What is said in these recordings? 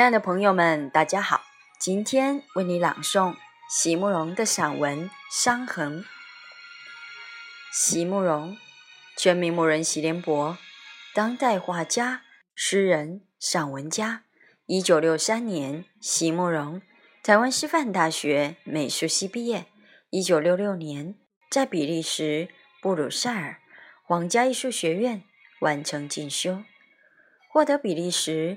亲爱的朋友们，大家好！今天为你朗诵席慕容的散文《伤痕》。席慕容，全名慕人席联博，当代画家、诗人、散文家。一九六三年，席慕容台湾师范大学美术系毕业。一九六六年，在比利时布鲁塞尔皇家艺术学院完成进修，获得比利时。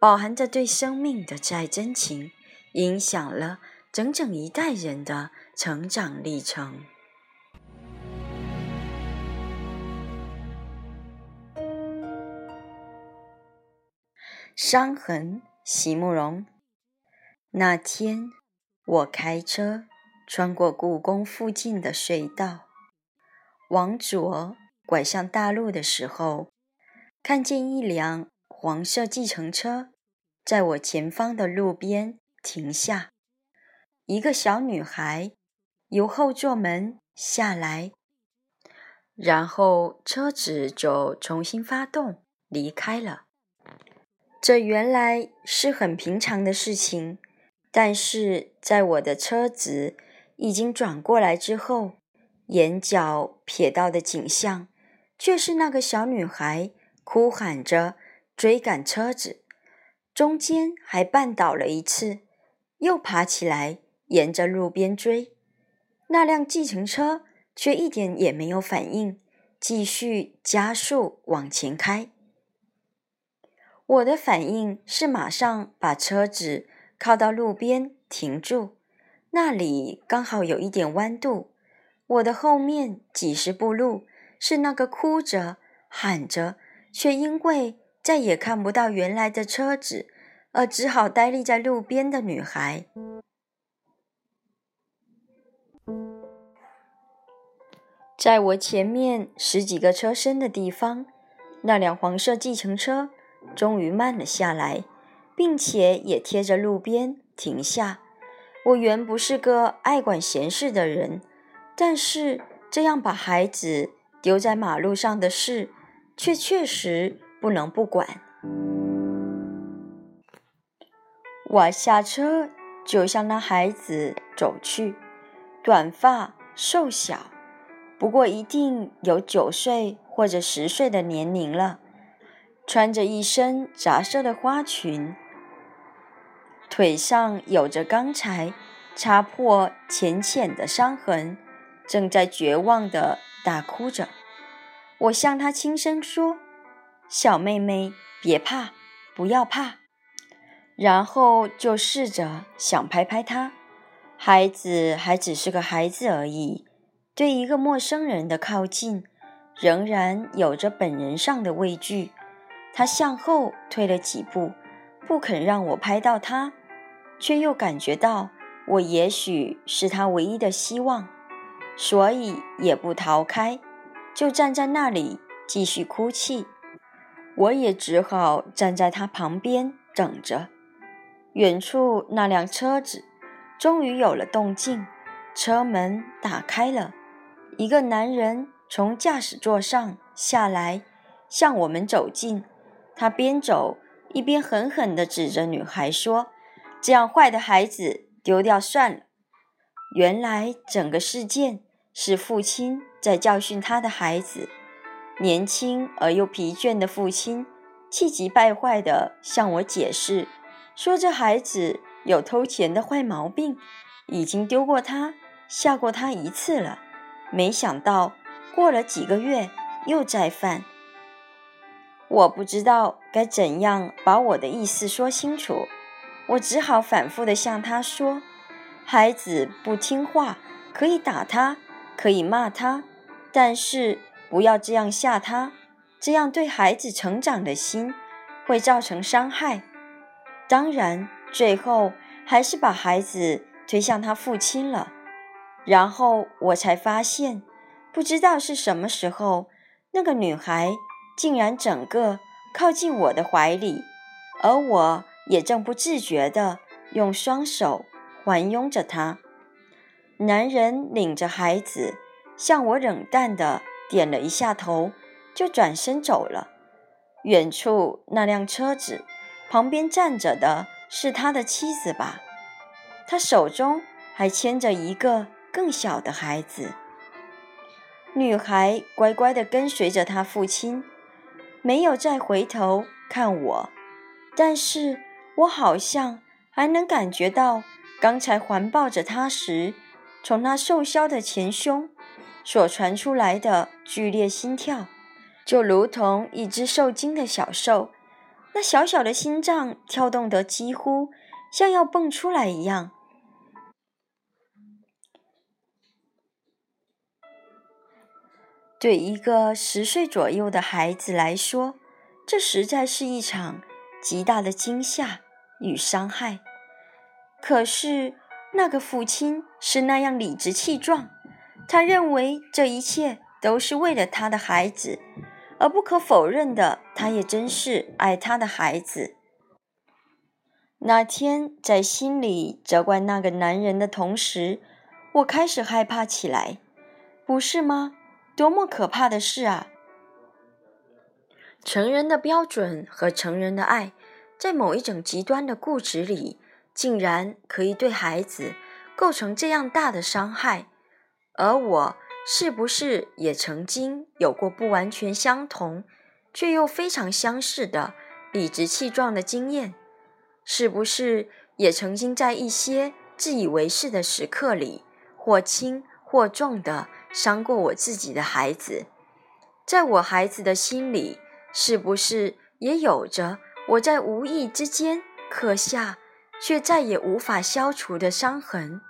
饱含着对生命的再真情，影响了整整一代人的成长历程。伤痕，席慕容。那天，我开车穿过故宫附近的隧道，往左拐向大路的时候，看见一辆。黄色计程车在我前方的路边停下，一个小女孩由后座门下来，然后车子就重新发动离开了。这原来是很平常的事情，但是在我的车子已经转过来之后，眼角瞥到的景象却是那个小女孩哭喊着。追赶车子，中间还绊倒了一次，又爬起来沿着路边追。那辆计程车却一点也没有反应，继续加速往前开。我的反应是马上把车子靠到路边停住，那里刚好有一点弯度。我的后面几十步路是那个哭着喊着，却因为。再也看不到原来的车子，而只好呆立在路边的女孩。在我前面十几个车身的地方，那辆黄色计程车终于慢了下来，并且也贴着路边停下。我原不是个爱管闲事的人，但是这样把孩子丢在马路上的事，却确实。不能不管。我下车就向那孩子走去，短发、瘦小，不过一定有九岁或者十岁的年龄了，穿着一身杂色的花裙，腿上有着刚才擦破浅浅的伤痕，正在绝望的大哭着。我向他轻声说。小妹妹，别怕，不要怕。然后就试着想拍拍他。孩子还只是个孩子而已，对一个陌生人的靠近，仍然有着本能上的畏惧。他向后退了几步，不肯让我拍到他，却又感觉到我也许是他唯一的希望，所以也不逃开，就站在那里继续哭泣。我也只好站在他旁边等着。远处那辆车子终于有了动静，车门打开了，一个男人从驾驶座上下来，向我们走近。他边走一边狠狠地指着女孩说：“这样坏的孩子丢掉算了。”原来整个事件是父亲在教训他的孩子。年轻而又疲倦的父亲，气急败坏地向我解释，说这孩子有偷钱的坏毛病，已经丢过他、吓过他一次了，没想到过了几个月又再犯。我不知道该怎样把我的意思说清楚，我只好反复地向他说：孩子不听话，可以打他，可以骂他，但是。不要这样吓他，这样对孩子成长的心会造成伤害。当然，最后还是把孩子推向他父亲了。然后我才发现，不知道是什么时候，那个女孩竟然整个靠近我的怀里，而我也正不自觉地用双手环拥着她。男人领着孩子，向我冷淡的点了一下头，就转身走了。远处那辆车子旁边站着的是他的妻子吧？他手中还牵着一个。更小的孩子，女孩乖乖地跟随着他父亲，没有再回头看我。但是我好像还能感觉到刚才环抱着他时，从她瘦削的前胸所传出来的剧烈心跳，就如同一只受惊的小兽，那小小的心脏跳动得几乎像要蹦出来一样。对一个十岁左右的孩子来说，这实在是一场极大的惊吓与伤害。可是，那个父亲是那样理直气壮，他认为这一切都是为了他的孩子，而不可否认的，他也真是爱他的孩子。那天，在心里责怪那个男人的同时，我开始害怕起来，不是吗？多么可怕的事啊！成人的标准和成人的爱，在某一种极端的固执里，竟然可以对孩子构成这样大的伤害。而我是不是也曾经有过不完全相同，却又非常相似的理直气壮的经验？是不是也曾经在一些自以为是的时刻里，或轻或重的？伤过我自己的孩子，在我孩子的心里，是不是也有着我在无意之间刻下却再也无法消除的伤痕？